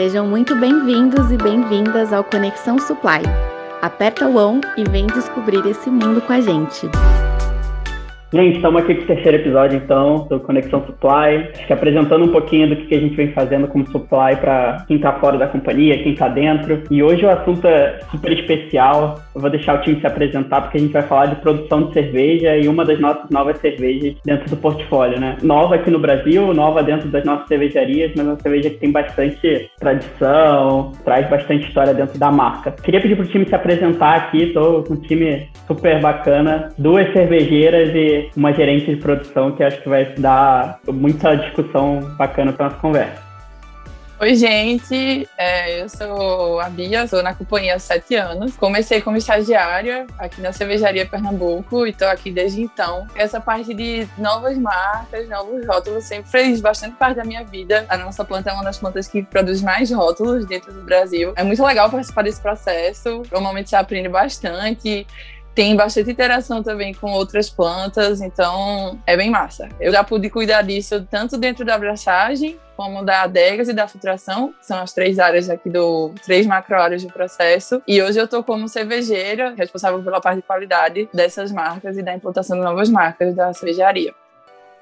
Sejam muito bem-vindos e bem-vindas ao Conexão Supply. Aperta o on e vem descobrir esse mundo com a gente. Gente, estamos aqui com o terceiro episódio, então, do Conexão Supply, acho que apresentando um pouquinho do que a gente vem fazendo como supply para quem está fora da companhia, quem está dentro. E hoje o assunto é super especial. Eu vou deixar o time se apresentar, porque a gente vai falar de produção de cerveja e uma das nossas novas cervejas dentro do portfólio, né? Nova aqui no Brasil, nova dentro das nossas cervejarias, mas uma cerveja que tem bastante tradição, traz bastante história dentro da marca. Queria pedir para o time se apresentar aqui, estou com um time super bacana, duas cervejeiras e uma gerente de produção que acho que vai dar muita discussão bacana para nossa conversa. Oi, gente. É, eu sou a Bia, estou na companhia há sete anos. Comecei como estagiária aqui na Cervejaria Pernambuco e estou aqui desde então. Essa parte de novas marcas, novos rótulos, sempre fez bastante parte da minha vida. A nossa planta é uma das plantas que produz mais rótulos dentro do Brasil. É muito legal participar desse processo. Normalmente você aprende bastante tem bastante interação também com outras plantas, então é bem massa. Eu já pude cuidar disso tanto dentro da abraçagem, como da adegas e da filtração, que são as três áreas aqui do três macro áreas do processo. E hoje eu estou como cervejeira, responsável pela parte de qualidade dessas marcas e da implantação de novas marcas da cervejaria.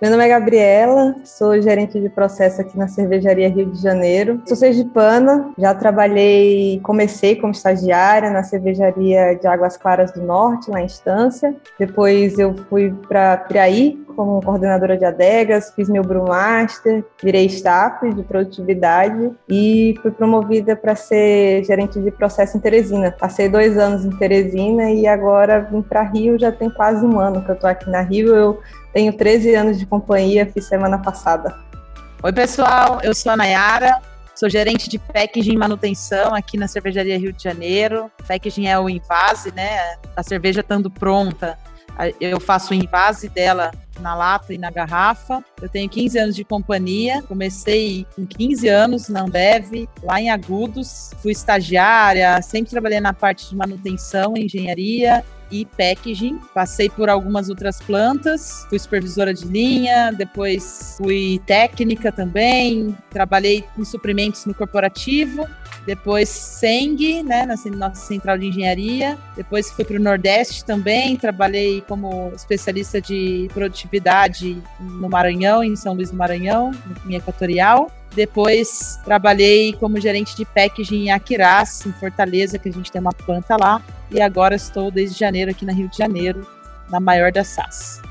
Meu nome é Gabriela, sou gerente de processo aqui na Cervejaria Rio de Janeiro. Sou sergipana, já trabalhei, comecei como estagiária na Cervejaria de Águas Claras do Norte, lá em Estância. Depois eu fui para Piraí como coordenadora de adegas, fiz meu Brewmaster, virei staff de produtividade e fui promovida para ser gerente de processo em Teresina. Passei dois anos em Teresina e agora vim para Rio, já tem quase um ano que eu estou aqui na Rio. Eu tenho 13 anos de companhia, fiz semana passada. Oi, pessoal, eu sou a Nayara, sou gerente de packaging e manutenção aqui na Cervejaria Rio de Janeiro. Packaging é o invase, né? A cerveja estando pronta, eu faço o invase dela na lata e na garrafa. Eu tenho 15 anos de companhia, comecei com 15 anos na Ambev, lá em Agudos. Fui estagiária, sempre trabalhei na parte de manutenção, engenharia e packaging. Passei por algumas outras plantas, fui supervisora de linha, depois fui técnica também, trabalhei em suprimentos no corporativo, depois Seng, né, na nossa central de engenharia, depois fui para o Nordeste também, trabalhei como especialista de produtividade no Maranhão, em São Luís do Maranhão, em Equatorial. Depois trabalhei como gerente de packaging em Aquiraz, em Fortaleza, que a gente tem uma planta lá. E agora estou desde janeiro aqui na Rio de Janeiro, na maior das SAS.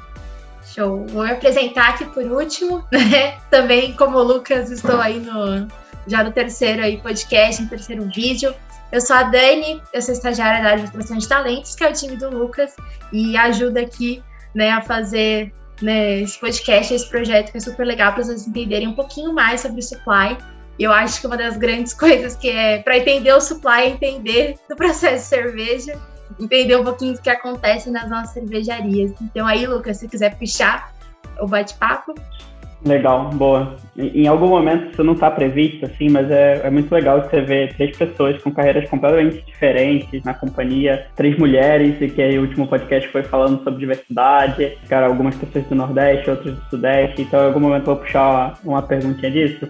Show. Vou me apresentar aqui por último, né? Também, como o Lucas, estou aí no, já no terceiro aí podcast, no terceiro vídeo. Eu sou a Dani, eu sou estagiária da área de talentos, que é o time do Lucas, e ajuda aqui né, a fazer né, esse podcast, esse projeto que é super legal para vocês entenderem um pouquinho mais sobre o supply. Eu acho que uma das grandes coisas que é para entender o supply é entender do processo de cerveja, entender um pouquinho do que acontece nas nossas cervejarias. Então aí, Lucas, se quiser puxar o bate-papo. Legal, boa. Em algum momento isso não está previsto, assim, mas é, é muito legal você ver três pessoas com carreiras completamente diferentes na companhia, três mulheres, e que aí o último podcast foi falando sobre diversidade, cara, algumas pessoas do Nordeste, outras do Sudeste, então em algum momento eu vou puxar uma, uma perguntinha disso.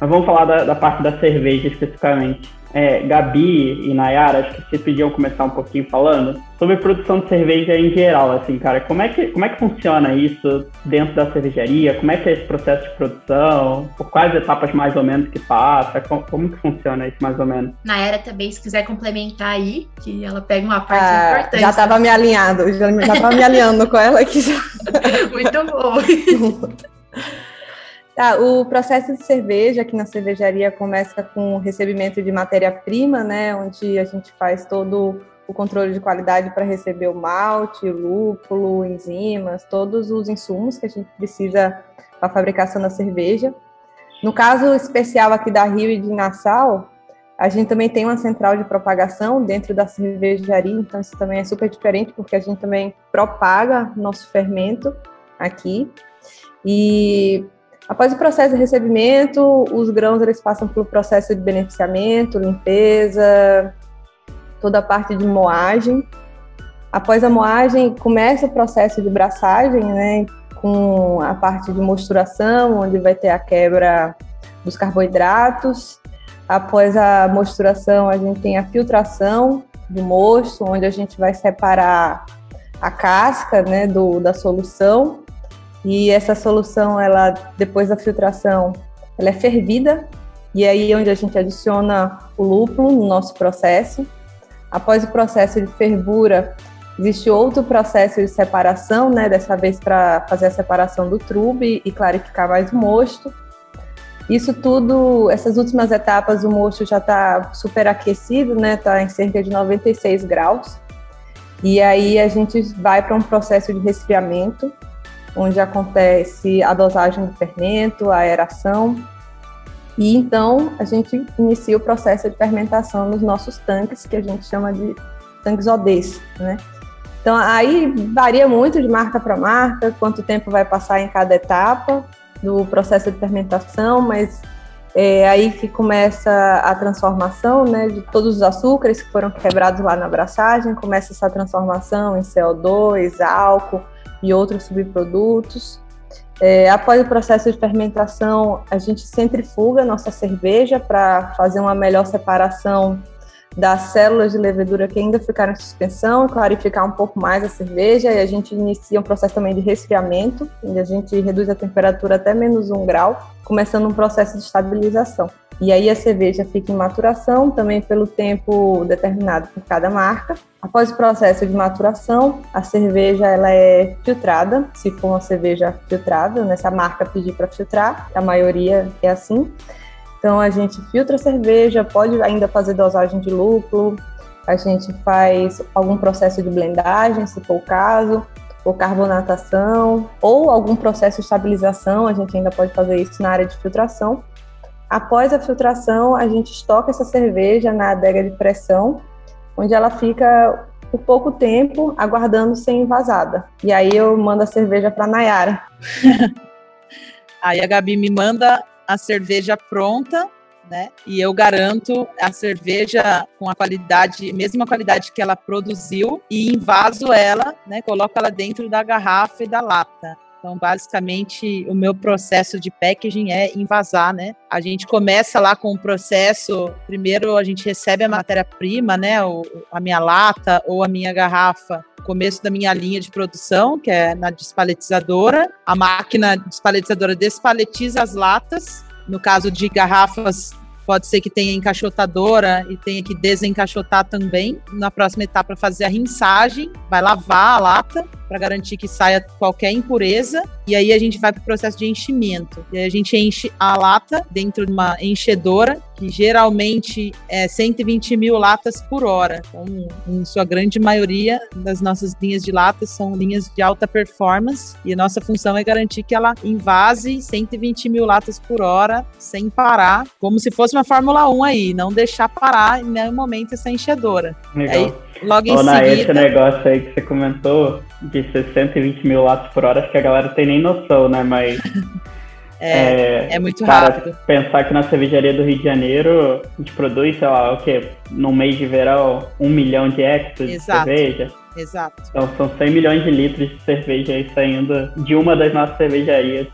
Mas vamos falar da, da parte da cerveja especificamente é, Gabi e Nayara, acho que vocês podiam começar um pouquinho falando sobre produção de cerveja em geral, assim, cara. Como é que, como é que funciona isso dentro da cervejaria? Como é que é esse processo de produção? Por quais etapas mais ou menos que passa? Como, como que funciona isso mais ou menos? Nayara também, se quiser complementar aí, que ela pega uma parte ah, importante. Já estava me alinhando, já estava me alinhando com ela aqui. Já. Muito bom. Tá, o processo de cerveja aqui na cervejaria começa com o recebimento de matéria-prima, né, onde a gente faz todo o controle de qualidade para receber o malte, o lúpulo, enzimas, todos os insumos que a gente precisa para a fabricação da cerveja. No caso especial aqui da Rio e de Nassau, a gente também tem uma central de propagação dentro da cervejaria, então isso também é super diferente porque a gente também propaga nosso fermento aqui. E Após o processo de recebimento, os grãos eles passam pelo processo de beneficiamento, limpeza, toda a parte de moagem. Após a moagem, começa o processo de braçagem, né, com a parte de mosturação, onde vai ter a quebra dos carboidratos. Após a mosturação, a gente tem a filtração do mosto, onde a gente vai separar a casca né, do, da solução. E essa solução, ela depois da filtração, ela é fervida e aí é onde a gente adiciona o lúpulo no nosso processo. Após o processo de fervura, existe outro processo de separação, né? Dessa vez para fazer a separação do trube e clarificar mais o mosto. Isso tudo, essas últimas etapas, o mosto já está superaquecido, né? Está em cerca de 96 graus. E aí a gente vai para um processo de resfriamento, onde acontece a dosagem do fermento, a aeração. E então a gente inicia o processo de fermentação nos nossos tanques, que a gente chama de tanques ODs, né? Então aí varia muito de marca para marca, quanto tempo vai passar em cada etapa do processo de fermentação, mas é aí que começa a transformação né, de todos os açúcares que foram quebrados lá na abraçagem, começa essa transformação em CO2, álcool e outros subprodutos. É, após o processo de fermentação, a gente centrifuga a nossa cerveja para fazer uma melhor separação das células de levedura que ainda ficaram em suspensão, clarificar um pouco mais a cerveja, e a gente inicia um processo também de resfriamento, onde a gente reduz a temperatura até menos um grau, começando um processo de estabilização. E aí a cerveja fica em maturação, também pelo tempo determinado por cada marca. Após o processo de maturação, a cerveja ela é filtrada, se for uma cerveja filtrada, nessa marca pedir para filtrar, a maioria é assim. Então a gente filtra a cerveja, pode ainda fazer dosagem de lúpulo, a gente faz algum processo de blendagem, se for o caso, ou carbonatação, ou algum processo de estabilização, a gente ainda pode fazer isso na área de filtração. Após a filtração, a gente estoca essa cerveja na adega de pressão, onde ela fica por pouco tempo aguardando ser envasada. E aí eu mando a cerveja para Nayara. aí a Gabi me manda a cerveja pronta, né? E eu garanto a cerveja com a qualidade, mesma qualidade que ela produziu, e invaso ela, né? Coloco ela dentro da garrafa e da lata. Então, basicamente, o meu processo de packaging é invasar, né? A gente começa lá com o processo, primeiro a gente recebe a matéria-prima, né? O, a minha lata ou a minha garrafa, no começo da minha linha de produção, que é na despaletizadora. A máquina despaletizadora despaletiza as latas. No caso de garrafas pode ser que tenha encaixotadora e tenha que desencaixotar também. Na próxima etapa, fazer a rinçagem, vai lavar a lata para garantir que saia qualquer impureza. E aí a gente vai para o processo de enchimento. E aí a gente enche a lata dentro de uma enchedora, que geralmente é 120 mil latas por hora. Então, em sua grande maioria das nossas linhas de latas são linhas de alta performance. E a nossa função é garantir que ela invase 120 mil latas por hora sem parar, como se fosse uma Fórmula 1 aí, não deixar parar em nenhum momento essa enchedora. Legal. Aí, logo em Ô, seguida. esse negócio aí que você comentou de ser 120 mil watts por hora, acho que a galera tem nem noção, né? Mas. é, é, muito cara, rápido. Pensar que na cervejaria do Rio de Janeiro a gente produz, sei lá, o quê? No mês de verão, um milhão de hectares de cerveja. Exato. Então são 100 milhões de litros de cerveja aí saindo de uma das nossas cervejarias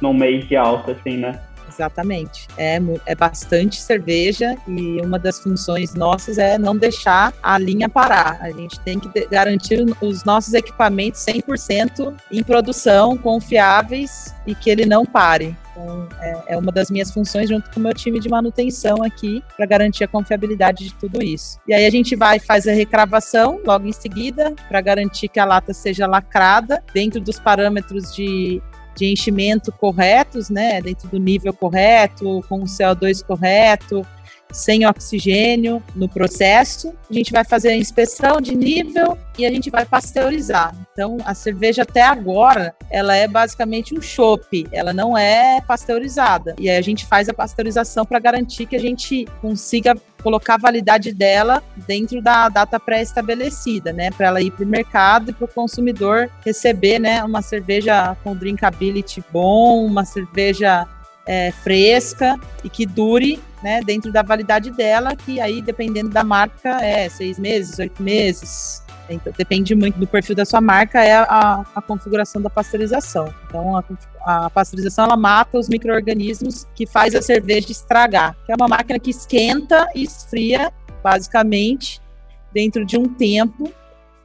num mês de alta, assim, né? Exatamente. É, é bastante cerveja e uma das funções nossas é não deixar a linha parar. A gente tem que garantir os nossos equipamentos 100% em produção, confiáveis e que ele não pare. Então, é, é, uma das minhas funções junto com o meu time de manutenção aqui para garantir a confiabilidade de tudo isso. E aí a gente vai fazer a recravação logo em seguida para garantir que a lata seja lacrada dentro dos parâmetros de de enchimento corretos, né, dentro do nível correto, com o CO2 correto, sem oxigênio no processo. A gente vai fazer a inspeção de nível e a gente vai pasteurizar. Então, a cerveja até agora, ela é basicamente um chopp, ela não é pasteurizada. E aí a gente faz a pasteurização para garantir que a gente consiga colocar a validade dela dentro da data pré-estabelecida, né, para ela ir para o mercado e para o consumidor receber, né, uma cerveja com drinkability bom, uma cerveja é, fresca e que dure né, dentro da validade dela, que aí, dependendo da marca, é seis meses, oito meses, Então, depende muito do perfil da sua marca, é a, a configuração da pasteurização. Então, a, a pasteurização ela mata os micro-organismos que faz a cerveja estragar, que é uma máquina que esquenta e esfria, basicamente, dentro de um tempo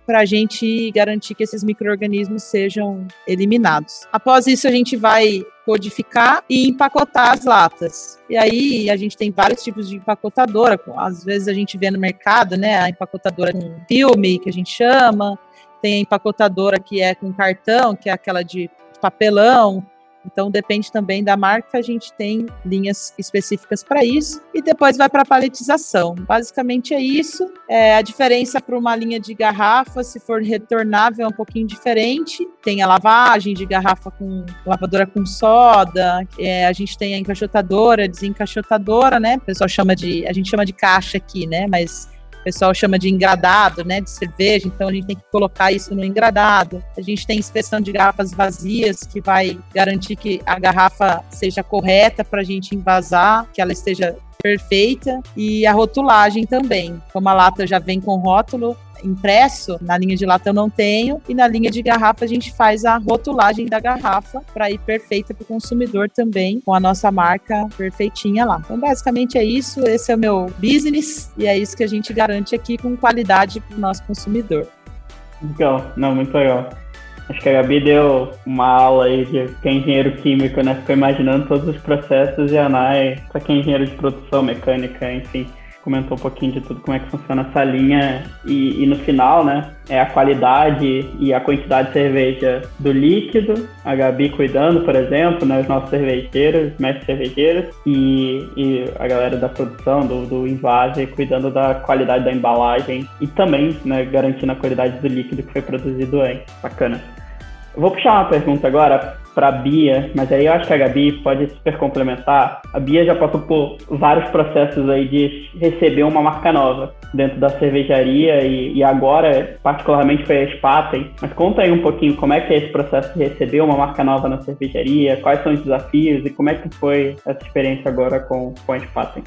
para a gente garantir que esses micro-organismos sejam eliminados. Após isso, a gente vai codificar e empacotar as latas. E aí a gente tem vários tipos de empacotadora. Às vezes a gente vê no mercado, né, a empacotadora com filme, que a gente chama, tem a empacotadora que é com cartão, que é aquela de papelão, então depende também da marca, a gente tem linhas específicas para isso e depois vai para a paletização. Basicamente é isso. É, a diferença para uma linha de garrafa, se for retornável, é um pouquinho diferente. Tem a lavagem de garrafa com lavadora com soda. É, a gente tem a encaixotadora, desencaixotadora, né? O pessoal chama de, a gente chama de caixa aqui, né? Mas pessoal chama de engradado, né, de cerveja, então a gente tem que colocar isso no engradado. A gente tem inspeção de garrafas vazias, que vai garantir que a garrafa seja correta para a gente envasar, que ela esteja perfeita, e a rotulagem também. Como a lata já vem com rótulo, impresso, na linha de lata eu não tenho, e na linha de garrafa a gente faz a rotulagem da garrafa para ir perfeita para o consumidor também, com a nossa marca perfeitinha lá. Então, basicamente é isso, esse é o meu business, e é isso que a gente garante aqui com qualidade para o nosso consumidor. Legal, não, muito legal. Acho que a Gabi deu uma aula aí de quem é engenheiro químico, né? Ficou imaginando todos os processos e a Nai, para quem é engenheiro de produção mecânica, enfim comentou um pouquinho de tudo, como é que funciona essa linha e, e, no final, né, é a qualidade e a quantidade de cerveja do líquido, a Gabi cuidando, por exemplo, né, os nossos cervejeiros, mestres cervejeiros e, e a galera da produção, do, do invase, cuidando da qualidade da embalagem e também, né, garantindo a qualidade do líquido que foi produzido antes. Bacana. Vou puxar uma pergunta agora para a Bia, mas aí eu acho que a Gabi pode super complementar. A Bia já passou por vários processos aí de receber uma marca nova dentro da cervejaria e, e agora, particularmente, foi a Spaten. Mas conta aí um pouquinho como é que é esse processo de receber uma marca nova na cervejaria, quais são os desafios e como é que foi essa experiência agora com, com a Spaten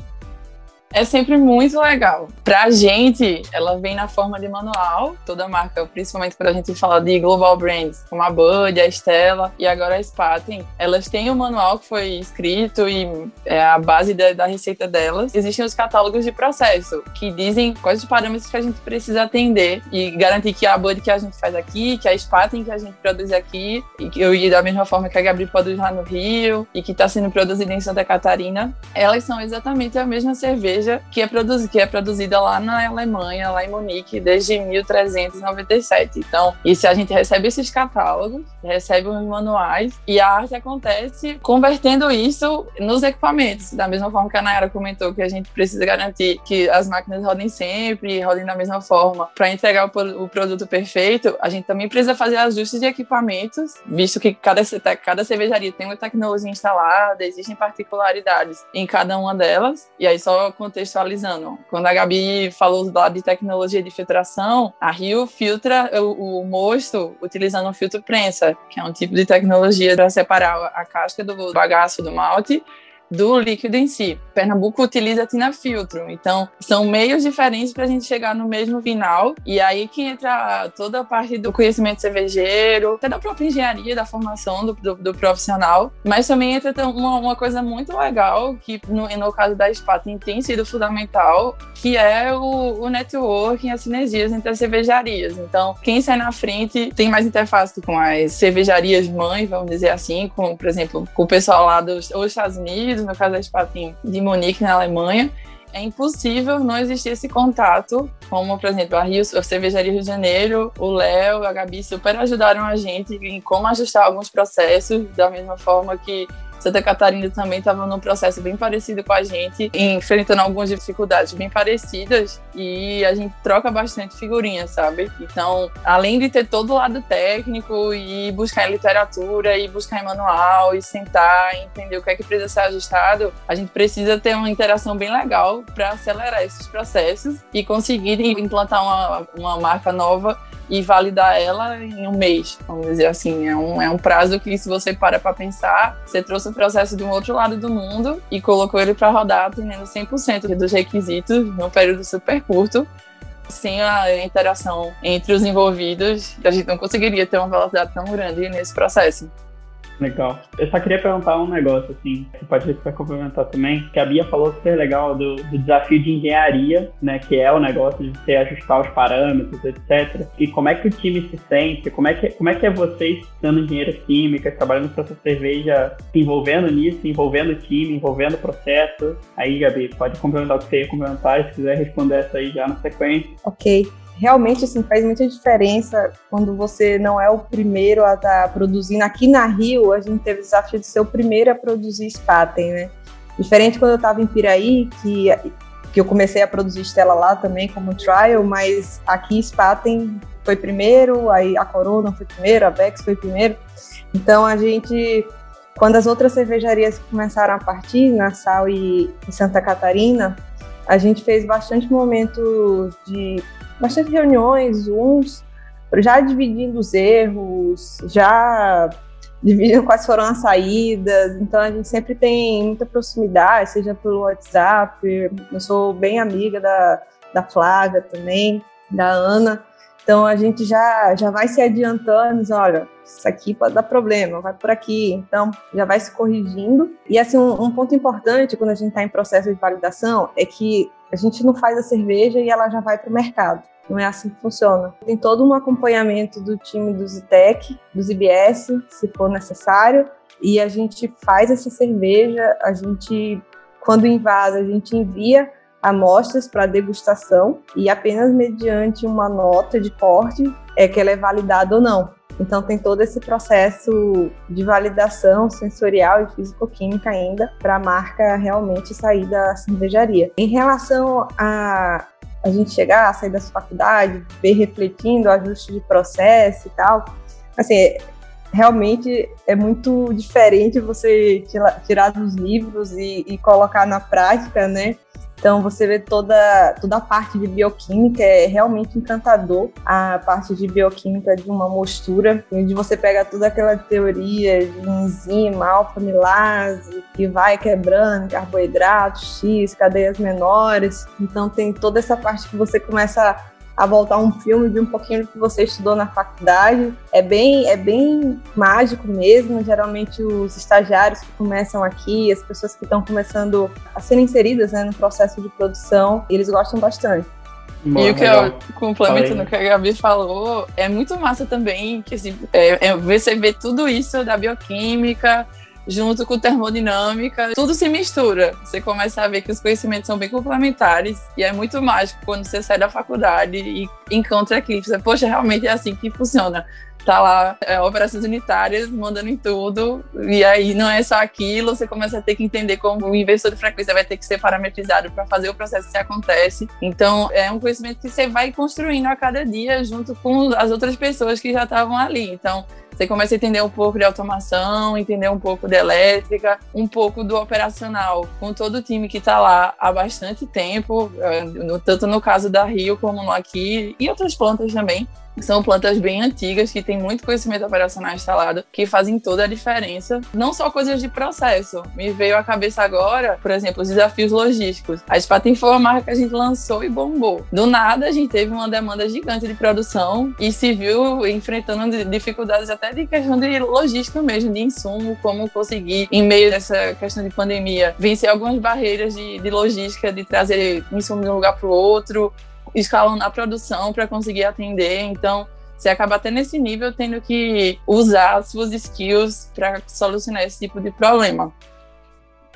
é sempre muito legal. Pra gente, ela vem na forma de manual, toda marca, principalmente quando a gente fala de global brands, como a Bud, a Estela e agora a Spaten, elas têm um manual que foi escrito e é a base da, da, receita delas. Existem os catálogos de processo, que dizem quais os parâmetros que a gente precisa atender e garantir que a Bud que a gente faz aqui, que a Spaten que a gente produz aqui, e que eu ia da mesma forma que a Gabriel produz lá no Rio e que está sendo produzida em Santa Catarina, elas são exatamente a mesma cerveja cerveja que é, produzida, que é produzida lá na Alemanha, lá em Munique, desde 1397. Então, se a gente recebe esses catálogos, recebe os manuais, e a arte acontece convertendo isso nos equipamentos. Da mesma forma que a Nayara comentou, que a gente precisa garantir que as máquinas rodem sempre, rodem da mesma forma, para entregar o, o, produto perfeito, a gente também precisa fazer ajustes de equipamentos, visto que cada, cada cervejaria tem uma tecnologia instalada, existem particularidades em cada uma delas, e aí só contextualizando. Quando a Gabi falou lá de tecnologia de filtração, a Rio filtra o, o mosto utilizando um filtro prensa, que é um tipo de tecnologia para separar a casca do bagaço do malte do líquido em si. Pernambuco utiliza tina filtro, então são meios diferentes para a gente chegar no mesmo final. E aí que entra toda a parte do conhecimento cervejeiro, até da própria engenharia, da formação do, do, do profissional. Mas também entra uma, uma, coisa muito legal que no, no caso da Spaten tem sido fundamental, que é o, o networking, as sinergias entre as cervejarias. Então, quem sai na frente tem mais interface com as cervejarias mães, vamos dizer assim, com, por exemplo, com o pessoal lá dos Estados Unidos Unidos, no caso da Spaten de Munique, na Alemanha, é impossível não existir esse contato, como, por exemplo, a, Rio, a Cervejaria Rio de Janeiro, o Léo, a Gabi super ajudaram a gente em como ajustar alguns processos, da mesma forma que Santa Catarina também estava num processo bem parecido com a gente, enfrentando algumas dificuldades bem parecidas e a gente troca bastante figurinhas, sabe? Então, além de ter todo o lado técnico e buscar em literatura e buscar em manual e sentar e entender o que é que precisa ser ajustado, a gente precisa ter uma interação bem legal para acelerar esses processos e conseguir implantar uma, uma marca nova e validar ela em um mês, vamos dizer assim. É um, é um prazo que, se você para para pensar, você trouxe o processo de um outro lado do mundo e colocou ele para rodar atendendo 100% dos requisitos num período super curto. Sem a interação entre os envolvidos, a gente não conseguiria ter uma velocidade tão grande nesse processo. Legal. Eu só queria perguntar um negócio, assim, que pode ser complementar também, que a Bia falou super legal do, do, desafio de engenharia, né, que é o negócio de você ajustar os parâmetros, etc. E como é que o time se sente, como é que, como é, que é vocês, sendo engenheiras químicas, trabalhando com essa cerveja, se envolvendo nisso, envolvendo o time, envolvendo o processo. Aí, Gabi, pode complementar o que você ia complementar, se quiser responder essa aí já na sequência. Ok realmente assim faz muita diferença quando você não é o primeiro a estar tá produzindo. Aqui na Rio, a gente teve o desafio de ser o primeiro a produzir Spaten, né? Diferente quando eu estava em Piraí, que, que eu comecei a produzir Stella lá também como trial, mas aqui Spaten foi primeiro, aí a Corona foi primeiro, a Bex foi primeiro. Então a gente, quando as outras cervejarias começaram a partir, Nassau e, e Santa Catarina, a gente fez bastante momentos de bastante reuniões, Zooms, já dividindo os erros, já dividindo quais foram as saídas. Então a gente sempre tem muita proximidade, seja pelo WhatsApp. Eu sou bem amiga da, da Flávia também, da Ana. Então a gente já, já vai se adiantando, diz, olha, isso aqui pode dar problema, vai por aqui. Então já vai se corrigindo. E assim, um, um ponto importante quando a gente está em processo de validação é que a gente não faz a cerveja e ela já vai para o mercado. Não é assim que funciona. Tem todo um acompanhamento do time do Zitec, dos IBS, se for necessário, e a gente faz essa cerveja, a gente, quando invasa, a gente envia amostras para degustação e apenas mediante uma nota de corte é que ela é validada ou não. Então tem todo esse processo de validação sensorial e físico-química ainda para a marca realmente sair da cervejaria. Em relação a a gente chegar, sair da faculdade, ver refletindo ajuste de processo e tal, assim, realmente é muito diferente você tirar dos livros e, e colocar na prática, né? Então você vê toda, toda a parte de bioquímica, é realmente encantador a parte de bioquímica de uma mostura, onde você pega toda aquela teoria de enzima, alfa-milase, que vai quebrando carboidratos, X, cadeias menores. Então tem toda essa parte que você começa a voltar um filme de um pouquinho do que você estudou na faculdade. É bem, é bem mágico mesmo. Geralmente os estagiários que começam aqui, as pessoas que estão começando a ser inseridas né, no processo de produção, eles gostam bastante. e o que eu complemento no que a Gabi falou, é muito massa também, que assim, é, é, você vê tudo isso da bioquímica, junto com termodinâmica, tudo se mistura. Você começa a ver que os conhecimentos são bem complementares e é muito mágico quando você sai da faculdade e encontra aquilo. Você, poxa, realmente é assim que funciona. Tá lá, é, operações unitárias, mandando em tudo, e aí não é só aquilo, você começa a ter que entender como o inversor de frequência vai ter que ser parametrizado para fazer o processo que acontece. Então, é um conhecimento que você vai construindo a cada dia junto com as outras pessoas que já estavam ali. Então, você começa a entender um pouco de automação, entender um pouco de elétrica, um pouco do operacional, com todo o time que está lá há bastante tempo, eh, tanto no caso da Rio como no aqui, e outras plantas também. São plantas bem antigas que têm muito conhecimento operacional instalado, que fazem toda a diferença. Não só coisas de processo. Me veio à cabeça agora, por exemplo, os desafios logísticos. A Spaten foi uma marca que a gente lançou e bombou. Do nada, a gente teve uma demanda gigante de produção e se viu enfrentando dificuldades até de questão de logística mesmo, de insumo, como conseguir, em meio dessa questão de pandemia, vencer algumas barreiras de, de logística, de trazer insumo de um lugar para o outro, escalando a produção para conseguir atender. Então, você acaba até nesse nível tendo que usar as suas skills para solucionar esse tipo de problema.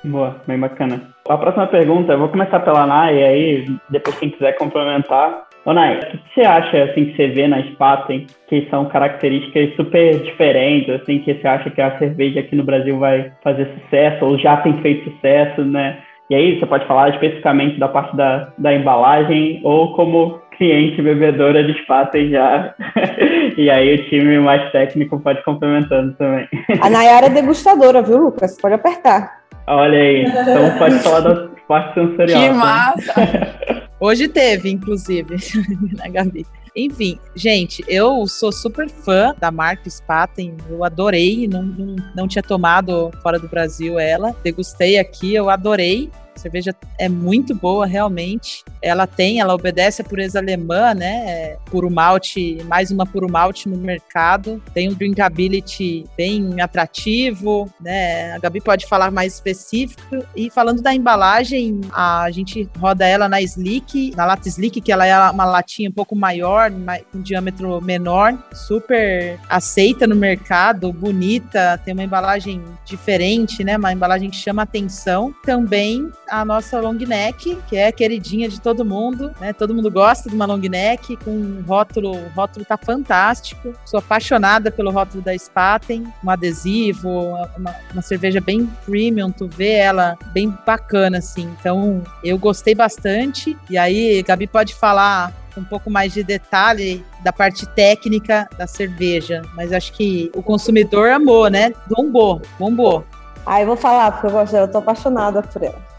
Boa, bem bacana. A próxima pergunta, eu vou começar pela Nai, e aí depois quem quiser complementar. Ô Nai, o que você acha assim que você vê na Spaten que são características super diferentes, assim, que você acha que a cerveja aqui no Brasil vai fazer sucesso ou já tem feito sucesso, né? E aí você pode falar especificamente da parte da, da embalagem ou como cliente bebedora de Spaten já. e aí o time mais técnico pode complementando também. A Nayara é degustadora, viu, Lucas? Pode apertar. Olha aí, então pode falar da parte sensorial. Que tá? massa! Hoje teve, inclusive, na Gabi. Enfim, gente, eu sou super fã da marca Spaten, eu adorei, não, não, não tinha tomado fora do Brasil ela, degustei aqui, eu adorei. A cerveja é muito boa, realmente. Ela tem, ela obedece a pureza alemã, né? É puro malte, mais uma puro malte no mercado. Tem um drinkability bem atrativo, né? A Gabi pode falar mais específico. E falando da embalagem, a gente roda ela na Slick, na lata Slick, que ela é uma latinha um pouco maior, com um diâmetro menor, super aceita no mercado, bonita, tem uma embalagem diferente, né? Uma embalagem que chama atenção. Também a nossa long neck, que é queridinha de todo mundo, né? Todo mundo gosta de uma long neck com um rótulo, o rótulo tá fantástico. Sou apaixonada pelo rótulo da Spaten, um adesivo, uma, uma cerveja bem premium, tu vê ela bem bacana assim. Então, eu gostei bastante. E aí, Gabi pode falar um pouco mais de detalhe da parte técnica da cerveja, mas acho que o consumidor amou, né? Bombou, bombou. Ah, eu vou falar, porque eu gosto dela, eu tô apaixonada por ela.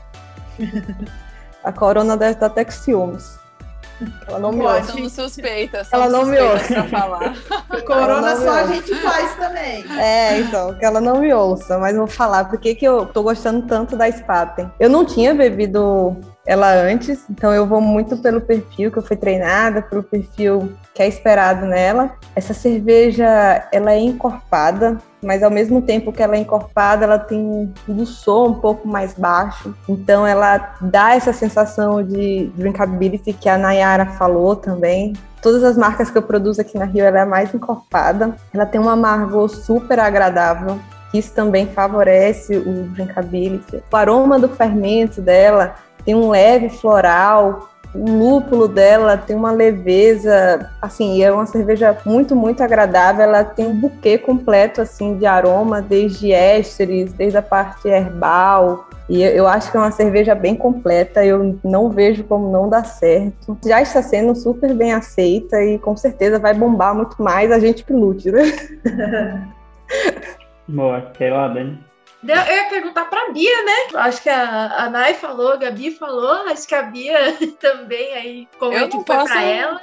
A Corona deve estar até com ciúmes. Ela não me ouça. Somos suspeitas. Ela não me ouça. falar. Corona só a gente faz também. É, então, que ela não me ouça, mas vou falar por que eu tô gostando tanto da Spaten. Eu não tinha bebido ela antes, então eu vou muito pelo perfil que eu fui treinada, pelo perfil que é esperado nela. Essa cerveja, ela é encorpada, mas ao mesmo tempo que ela é encorpada, ela tem um som um pouco mais baixo. Então ela dá essa sensação de drinkability que a Nayara falou também. Todas as marcas que eu produzo aqui na Rio, ela é mais encorpada. Ela tem um amargor super agradável. Isso também favorece o drinkability. O aroma do fermento dela tem um leve floral, o lúpulo dela tem uma leveza, assim, é uma cerveja muito, muito agradável. Ela tem um buquê completo, assim, de aroma, desde ésteres, desde a parte herbal. E eu acho que é uma cerveja bem completa, eu não vejo como não dar certo. Já está sendo super bem aceita e com certeza vai bombar muito mais a gente que lute, né? Boa, que lá, Dani. Eu ia perguntar pra Bia, né? Acho que a, a Nai falou, a Gabi falou, acho que a Bia também aí, é foi posso... pra ela.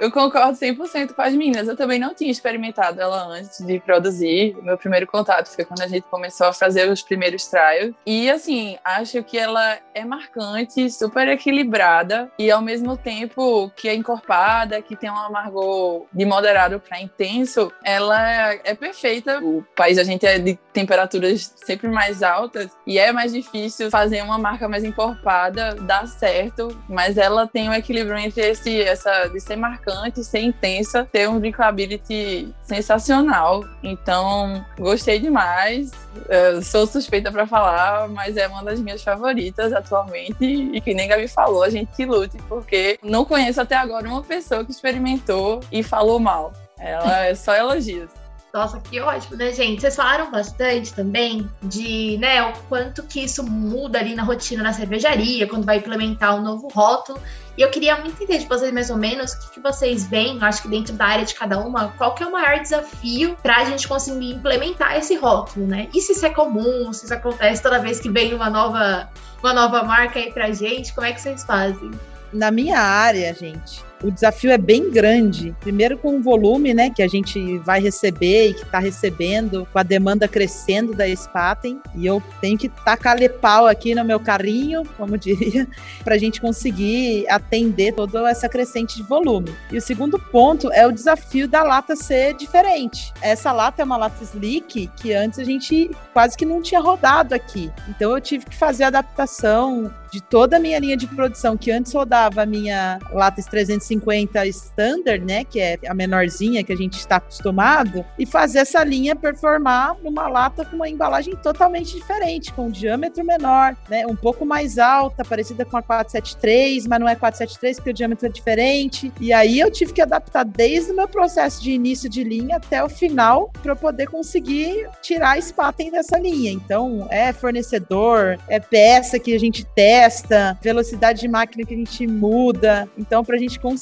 Eu concordo 100% com as meninas. Eu também não tinha experimentado ela antes de produzir. O meu primeiro contato foi quando a gente começou a fazer os primeiros trials. E, assim, acho que ela é marcante, super equilibrada e, ao mesmo tempo, que é encorpada, que tem um amargor de moderado para intenso, ela é perfeita. O país da gente é de temperaturas sempre mais altas e é mais difícil fazer uma marca mais encorpada dar certo, mas ela tem um equilíbrio entre esse essa de ser marcante, ser intensa, ter um drinkability sensacional. Então, gostei demais. Eu sou suspeita para falar, mas é uma das minhas favoritas atualmente e que nem Gabi falou, a gente que lute porque não conheço até agora uma pessoa que experimentou e falou mal. Ela é só elogios. Nossa, que ótimo, né, gente? Vocês falaram bastante também de, né, o quanto que isso muda ali na rotina da cervejaria, quando vai implementar um novo rótulo. E eu queria muito entender de vocês, mais ou menos, o que, que vocês veem, acho que dentro da área de cada uma, qual que é o maior desafio para a gente conseguir implementar esse rótulo, né? E se isso é comum, se isso acontece toda vez que vem uma nova, uma nova marca aí pra gente, como é que vocês fazem? Na minha área, gente, o desafio é bem grande. Primeiro com o volume, né, que a gente vai receber e que está recebendo, com a demanda crescendo da Spaten, e eu tenho que tacar pau aqui no meu carrinho, como diria, para a gente conseguir atender toda essa crescente de volume. E o segundo ponto é o desafio da lata ser diferente. Essa lata é uma lata slick que antes a gente quase que não tinha rodado aqui. Então eu tive que fazer adaptação de toda a minha linha de produção que antes rodava a minha lata 300 50 Standard, né, que é a menorzinha que a gente está acostumado, e fazer essa linha performar numa lata com uma embalagem totalmente diferente, com um diâmetro menor, né, um pouco mais alta, parecida com a 473, mas não é 473 porque o diâmetro é diferente. E aí eu tive que adaptar desde o meu processo de início de linha até o final para poder conseguir tirar a Spaten dessa linha. Então, é fornecedor, é peça que a gente testa, velocidade de máquina que a gente muda. Então, para a gente conseguir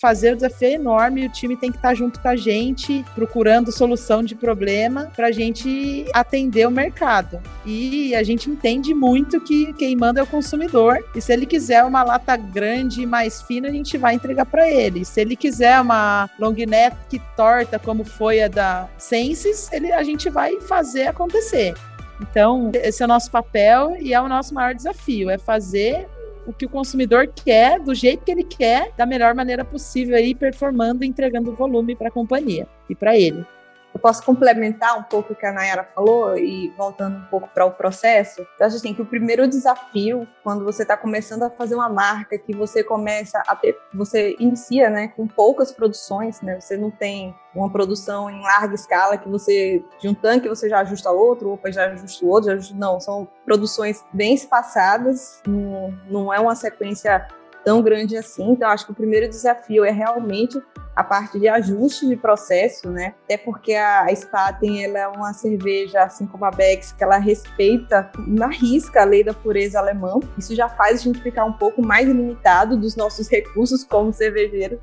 fazer o desafio é enorme, o time tem que estar tá junto com a gente, procurando solução de problema para a gente atender o mercado. E a gente entende muito que quem manda é o consumidor. E se ele quiser uma lata grande e mais fina, a gente vai entregar para ele. Se ele quiser uma long neck torta, como foi a da Senses, ele, a gente vai fazer acontecer. Então, esse é o nosso papel e é o nosso maior desafio, é fazer o que o consumidor quer, do jeito que ele quer, da melhor maneira possível aí, performando e entregando volume para a companhia e para ele. Eu posso complementar um pouco o que a Nayara falou e voltando um pouco para o processo. Eu acho assim, que o primeiro desafio, quando você está começando a fazer uma marca, que você começa a ter, você inicia né, com poucas produções, né, você não tem uma produção em larga escala que você, de um tanque, você já ajusta outro, ou já ajusta o outro, já ajusta, não, são produções bem espaçadas, não, não é uma sequência tão grande assim. Então, acho que o primeiro desafio é realmente a parte de ajuste de processo, né? Até porque a, Spaten ela é uma cerveja, assim como a Bex, que ela respeita na risca a lei da pureza alemã. Isso já faz a gente ficar um pouco mais limitado dos nossos recursos como cervejeiro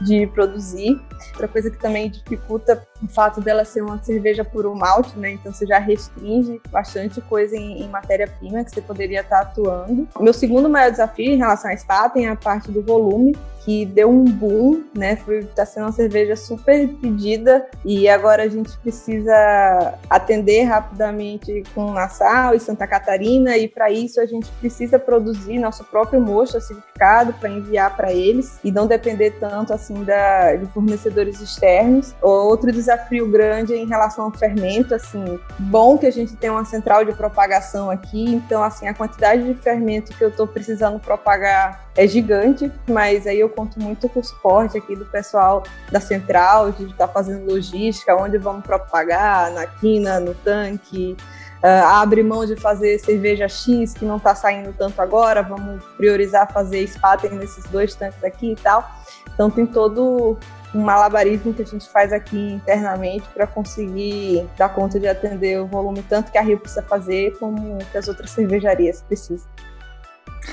de produzir. Outra coisa que também dificulta o fato dela ser uma cerveja puro malte, né? Então você já restringe bastante coisa em, em matéria-prima que você poderia estar atuando. O meu segundo maior desafio em relação à Spaten é a parte do volume que deu um boom, né? Foi, tá sendo uma cerveja super pedida e agora a gente precisa atender rapidamente com Nassau e Santa Catarina e para isso a gente precisa produzir nosso próprio mosto acidificado para enviar para eles e não depender tanto assim da, de fornecedores externos. Outro desafio grande é em relação ao fermento, assim, bom que a gente tem uma central de propagação aqui, então assim a quantidade de fermento que eu estou precisando propagar é gigante, mas aí eu conto muito com o suporte aqui do pessoal da central, de estar tá fazendo logística, onde vamos propagar, na quina, no tanque, uh, abre mão de fazer cerveja X, que não está saindo tanto agora, vamos priorizar fazer spaten nesses dois tanques aqui e tal. Então tem todo um malabarismo que a gente faz aqui internamente para conseguir dar conta de atender o volume tanto que a Rio precisa fazer como que as outras cervejarias precisam.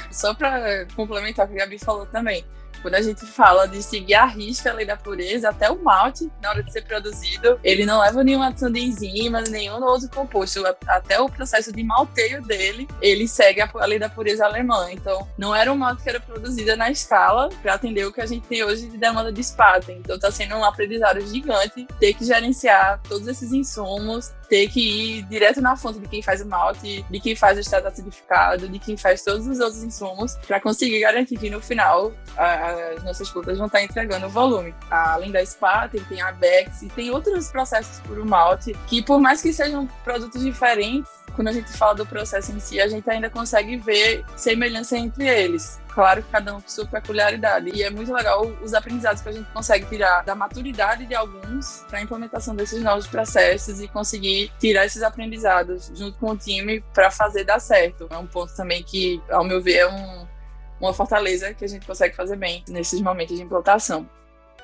Só para complementar o que a Gabi falou também, quando a gente fala de seguir a risca a lei da pureza, até o malte, na hora de ser produzido, ele não leva nenhuma adição de enzimas, nenhum outro composto. Até o processo de malteio dele, ele segue a lei da pureza alemã. Então, não era um malte que era produzido na escala para atender o que a gente tem hoje de demanda de Spaten. Então, está sendo um aprendizado gigante ter que gerenciar todos esses insumos, ter que ir direto na fonte de quem faz o malte, de quem faz o extrato acidificado, de quem faz todos os outros insumos, para conseguir garantir que no final as nossas frutas vão estar entregando o volume. Além da SPA, tem a Bex e tem outros processos por malte que, por mais que sejam produtos diferentes, quando a gente fala do processo em si, a gente ainda consegue ver semelhança entre eles. Claro que cada um com sua peculiaridade. E é muito legal os aprendizados que a gente consegue tirar da maturidade de alguns para a implementação desses novos processos e conseguir tirar esses aprendizados junto com o time para fazer dar certo. É um ponto também que, ao meu ver, é um, uma fortaleza que a gente consegue fazer bem nesses momentos de implantação.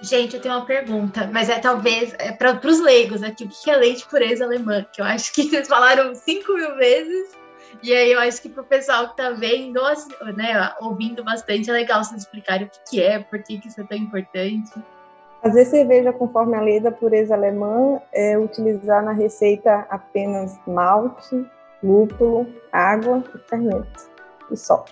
Gente, eu tenho uma pergunta, mas é talvez é para os leigos aqui. O que é leite pureza alemã? Que eu acho que vocês falaram cinco mil vezes. E aí eu acho que para o pessoal que está vendo, né, ouvindo bastante, é legal vocês explicarem o que, que é, por que, que isso é tão importante. Fazer cerveja conforme a lei da pureza alemã é utilizar na receita apenas malte, lúpulo, água e fermento. E só.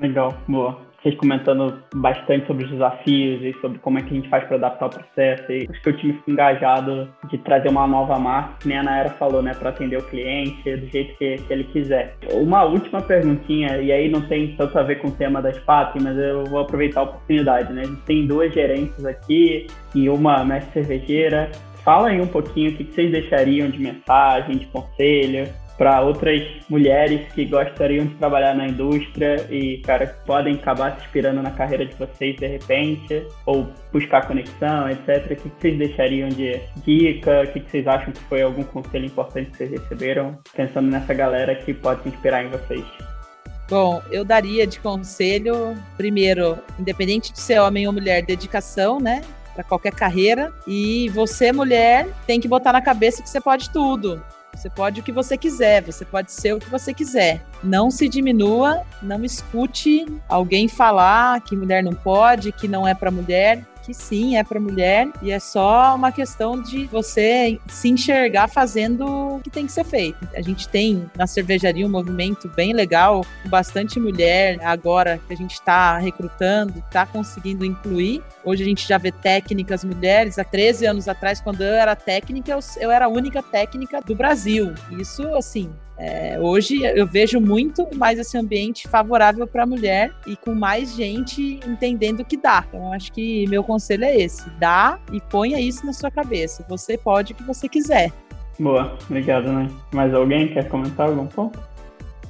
Legal, boa vocês comentando bastante sobre os desafios e sobre como é que a gente faz para adaptar o processo. E acho que o time fica engajado de trazer uma nova marca, que nem a Naira falou, né, para atender o cliente do jeito que, que, ele quiser. Uma última perguntinha, e aí não tem tanto a ver com o tema das PAT, mas eu vou aproveitar a oportunidade, né? A gente tem duas gerentes aqui e uma mestre cervejeira. Fala aí um pouquinho o que vocês deixariam de mensagem, de conselho para outras mulheres que gostariam de trabalhar na indústria e, cara, podem acabar se inspirando na carreira de vocês de repente, ou buscar conexão, etc. O que vocês deixariam de dica? O que vocês acham que foi algum conselho importante que vocês receberam, pensando nessa galera que pode se inspirar em vocês? Bom, eu daria de conselho, primeiro, independente de ser homem ou mulher, dedicação, né? Para qualquer carreira. E você, mulher, tem que botar na cabeça que você pode tudo. Você pode o que você quiser, você pode ser o que você quiser. Não se diminua, não escute alguém falar que mulher não pode, que não é para mulher que sim, é para mulher e é só uma questão de você se enxergar fazendo o que tem que ser feito. A gente tem na cervejaria um movimento bem legal, com bastante mulher agora que a gente está recrutando, está conseguindo incluir. Hoje a gente já vê técnicas mulheres. Há 13 anos atrás, quando eu era técnica, eu, era a única técnica do Brasil. Isso, assim, É, hoje eu vejo muito mais esse ambiente favorável para a mulher e com mais gente entendendo que dá. Então, acho que meu conselho é esse: dá e ponha isso na sua cabeça. Você pode o que você quiser. Boa, obrigado, né? Mais alguém quer comentar algum ponto?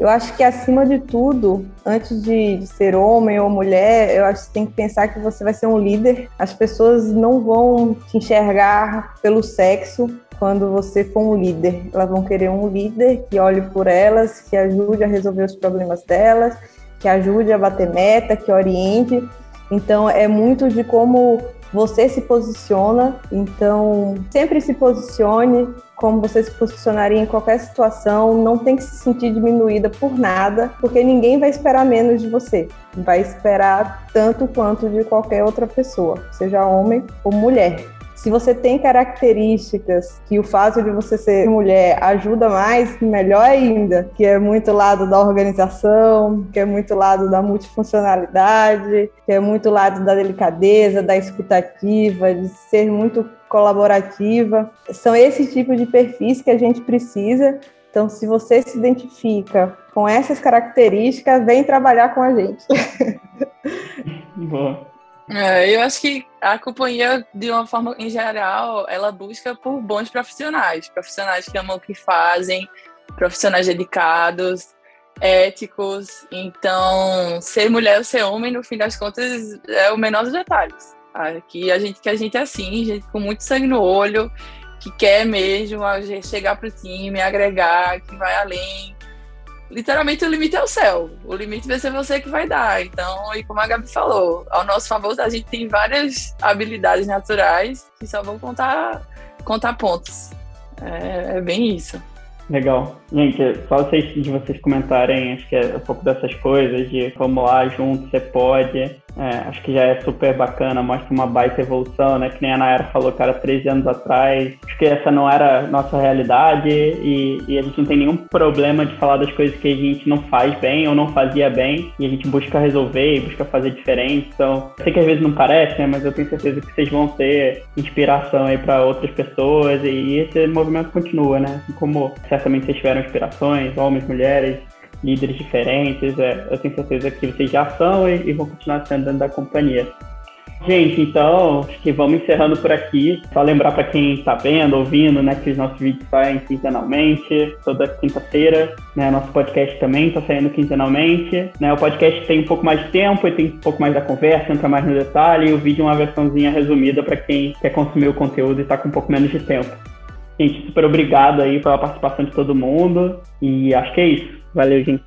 Eu acho que acima de tudo, antes de, ser homem ou mulher, eu acho que tem que pensar que você vai ser um líder. As pessoas não vão te enxergar pelo sexo quando você for um líder. Elas vão querer um líder que olhe por elas, que ajude a resolver os problemas delas, que ajude a bater meta, que oriente. Então é muito de como você se posiciona. Então sempre se posicione como você se posicionaria em qualquer situação, não tem que se sentir diminuída por nada, porque ninguém vai esperar menos de você. Vai esperar tanto quanto de qualquer outra pessoa, seja homem ou mulher. Se você tem características que o fato de você ser mulher ajuda mais, melhor ainda, que é muito lado da organização, que é muito lado da multifuncionalidade, que é muito lado da delicadeza, da escutativa, de ser muito colaborativa. São esses tipos de perfis que a gente precisa. Então, se você se identifica com essas características, vem trabalhar com a gente. Boa. É, eu acho que a companhia, de uma forma em geral, ela busca por bons profissionais, profissionais que amam o que fazem, profissionais dedicados, éticos. Então, ser mulher ou ser homem, no fim das contas, é o menor dos detalhes. Aqui a gente que a gente é assim, gente com muito sangue no olho, que quer mesmo chegar para o time, agregar, que vai além, literalmente o limite é o céu. O limite vai ser você que vai dar. Então, e como a Gabi falou, ao nosso favor, a gente tem várias habilidades naturais que só vão contar, contar pontos. É, é bem isso. Legal. Gente, só vocês, de vocês comentarem, acho que é um pouco dessas coisas, de vamos lá junto, você pode. É, acho que já é super bacana, mostra uma baita evolução, né? Que nem a Nayara falou, cara, 13 anos atrás. Acho que essa não era nossa realidade e, e, a gente não tem nenhum problema de falar das coisas que a gente não faz bem ou não fazia bem e a gente busca resolver e busca fazer diferente. Então, sei que às vezes não parece, né? Mas eu tenho certeza que vocês vão ter inspiração aí para outras pessoas e, e esse movimento continua, né? Assim como certamente vocês tiveram inspirações, homens, mulheres, líderes diferentes. É, eu tenho certeza que vocês já são e, e vão continuar sendo dentro da companhia. Gente, então, acho que vamos encerrando por aqui. Só lembrar para quem está vendo, ouvindo, né, que os nossos vídeos saem quinzenalmente, toda quinta-feira. Né, nosso podcast também está saindo quinzenalmente. Né, o podcast tem um pouco mais de tempo e tem um pouco mais da conversa, entra mais no detalhe. E o vídeo é uma versãozinha resumida para quem quer consumir o conteúdo e está com um pouco menos de tempo. Gente, super obrigado aí pela participação de todo mundo. E acho que é isso. Valeu, gente.